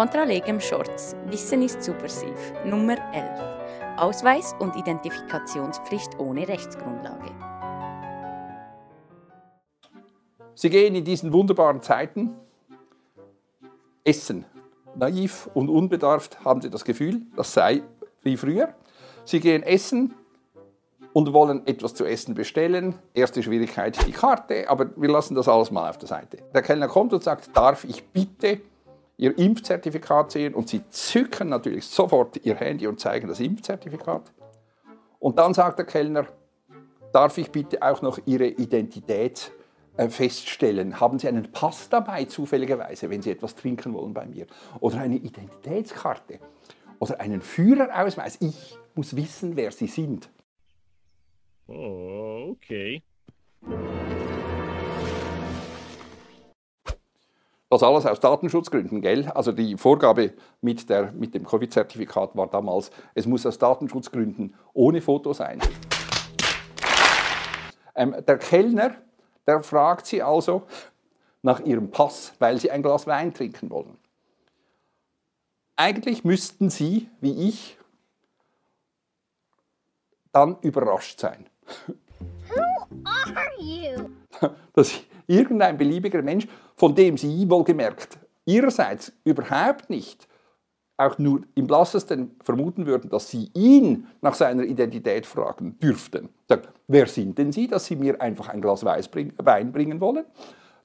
Contra legem shorts. Wissen ist subversiv. Nummer 11. Ausweis und Identifikationspflicht ohne Rechtsgrundlage. Sie gehen in diesen wunderbaren Zeiten essen. Naiv und unbedarft haben Sie das Gefühl, das sei wie früher. Sie gehen essen und wollen etwas zu essen bestellen. Erste Schwierigkeit die Karte, aber wir lassen das alles mal auf der Seite. Der Kellner kommt und sagt, darf ich bitte Ihr Impfzertifikat sehen? Und Sie zücken natürlich sofort Ihr Handy und zeigen das Impfzertifikat. Und dann sagt der Kellner, darf ich bitte auch noch Ihre Identität äh, feststellen. Haben Sie einen Pass dabei, zufälligerweise, wenn Sie etwas trinken wollen bei mir? Oder eine Identitätskarte? Oder einen Führerausweis? Ich muss wissen, wer Sie sind. Oh, okay. Das alles aus Datenschutzgründen, gell? Also die Vorgabe mit, der, mit dem Covid-Zertifikat war damals, es muss aus Datenschutzgründen ohne Foto sein. Ähm, der Kellner, der fragt Sie also nach Ihrem Pass, weil Sie ein Glas Wein trinken wollen. Eigentlich müssten Sie, wie ich, dann überrascht sein. Who are you? dass irgendein beliebiger Mensch, von dem Sie wohlgemerkt Ihrerseits überhaupt nicht auch nur im blassesten vermuten würden, dass Sie ihn nach seiner Identität fragen dürften. Sagen, wer sind denn Sie, dass Sie mir einfach ein Glas Wein bringen wollen?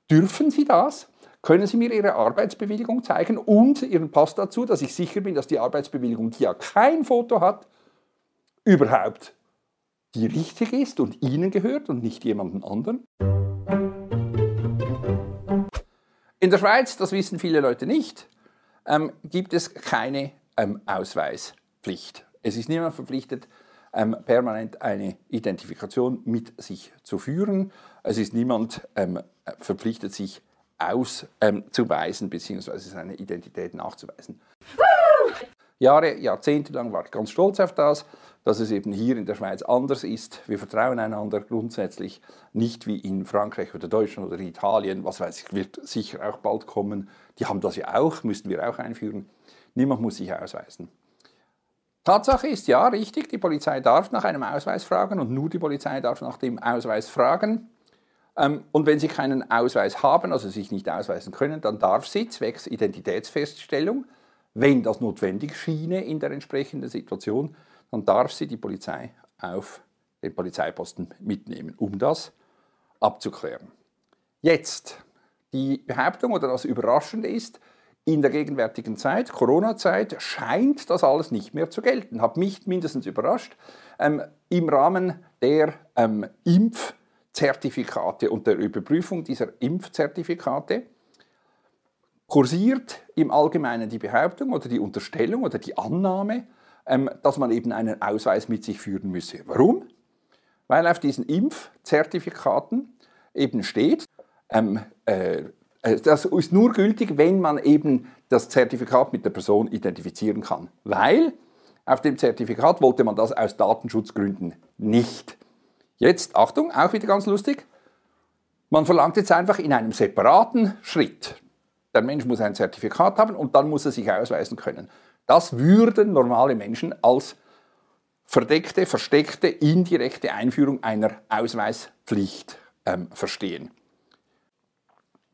Dürfen Sie das? Können Sie mir Ihre Arbeitsbewilligung zeigen und Ihren Pass dazu, dass ich sicher bin, dass die Arbeitsbewilligung, die ja kein Foto hat, überhaupt die richtig ist und Ihnen gehört und nicht jemandem anderen? In der Schweiz, das wissen viele Leute nicht, ähm, gibt es keine ähm, Ausweispflicht. Es ist niemand verpflichtet, ähm, permanent eine Identifikation mit sich zu führen. Es ist niemand ähm, verpflichtet, sich auszuweisen bzw. seine Identität nachzuweisen. Jahre, Jahrzehnte lang war ich ganz stolz auf das, dass es eben hier in der Schweiz anders ist. Wir vertrauen einander grundsätzlich nicht wie in Frankreich oder Deutschland oder Italien, was weiß ich, wird sicher auch bald kommen. Die haben das ja auch, müssten wir auch einführen. Niemand muss sich ausweisen. Tatsache ist ja richtig, die Polizei darf nach einem Ausweis fragen und nur die Polizei darf nach dem Ausweis fragen. Ähm, und wenn sie keinen Ausweis haben, also sich nicht ausweisen können, dann darf sie zwecks Identitätsfeststellung, wenn das notwendig schiene in der entsprechenden Situation, dann darf sie die Polizei auf den Polizeiposten mitnehmen, um das abzuklären. Jetzt, die Behauptung oder das Überraschende ist, in der gegenwärtigen Zeit, Corona-Zeit, scheint das alles nicht mehr zu gelten. Hat mich mindestens überrascht. Ähm, Im Rahmen der ähm, Impfzertifikate und der Überprüfung dieser Impfzertifikate kursiert im Allgemeinen die Behauptung oder die Unterstellung oder die Annahme, dass man eben einen Ausweis mit sich führen müsse. Warum? Weil auf diesen Impfzertifikaten eben steht, ähm, äh, äh, das ist nur gültig, wenn man eben das Zertifikat mit der Person identifizieren kann. Weil auf dem Zertifikat wollte man das aus Datenschutzgründen nicht. Jetzt, Achtung, auch wieder ganz lustig, man verlangt jetzt einfach in einem separaten Schritt, der Mensch muss ein Zertifikat haben und dann muss er sich ausweisen können. Das würden normale Menschen als verdeckte, versteckte, indirekte Einführung einer Ausweispflicht ähm, verstehen.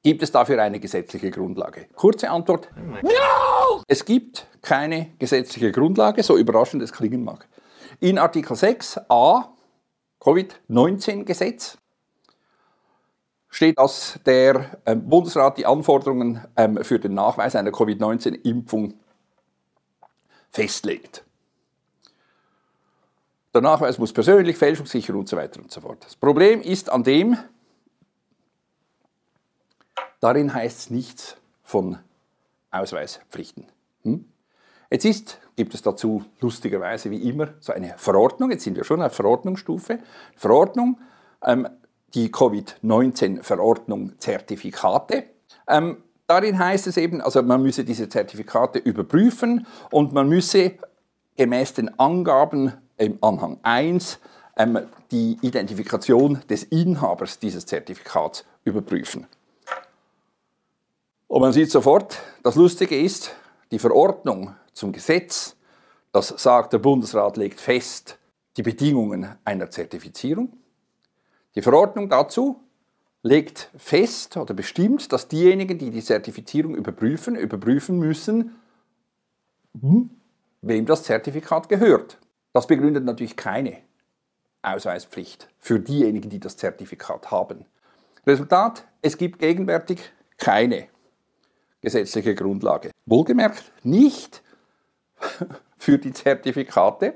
Gibt es dafür eine gesetzliche Grundlage? Kurze Antwort: No! Es gibt keine gesetzliche Grundlage, so überraschend es klingen mag. In Artikel 6a Covid-19-Gesetz steht, dass der ähm, Bundesrat die Anforderungen ähm, für den Nachweis einer Covid-19-Impfung festlegt. Der Nachweis muss persönlich, fälschungssicher und so weiter und so fort. Das Problem ist an dem, darin heißt es nichts von Ausweispflichten. Hm? Jetzt ist, gibt es dazu lustigerweise wie immer so eine Verordnung, jetzt sind wir schon auf Verordnungsstufe, Verordnung ähm, die Covid-19-Verordnung Zertifikate. Ähm, darin heißt es eben, also man müsse diese Zertifikate überprüfen und man müsse gemäß den Angaben im Anhang 1 ähm, die Identifikation des Inhabers dieses Zertifikats überprüfen. Und man sieht sofort, das Lustige ist, die Verordnung zum Gesetz, das sagt, der Bundesrat legt fest die Bedingungen einer Zertifizierung. Die Verordnung dazu legt fest oder bestimmt, dass diejenigen, die die Zertifizierung überprüfen, überprüfen müssen, wem das Zertifikat gehört. Das begründet natürlich keine Ausweispflicht für diejenigen, die das Zertifikat haben. Resultat, es gibt gegenwärtig keine gesetzliche Grundlage. Wohlgemerkt nicht für die Zertifikate.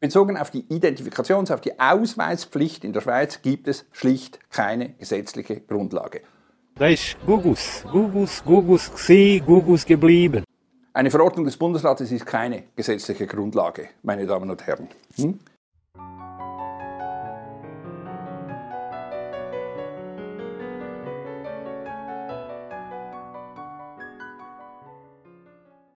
Bezogen auf die Identifikations-, auf die Ausweispflicht in der Schweiz gibt es schlicht keine gesetzliche Grundlage. Da ist Gugus, Gugus, Gugus gsi, Gugus geblieben. Eine Verordnung des Bundesrates ist keine gesetzliche Grundlage, meine Damen und Herren. Hm?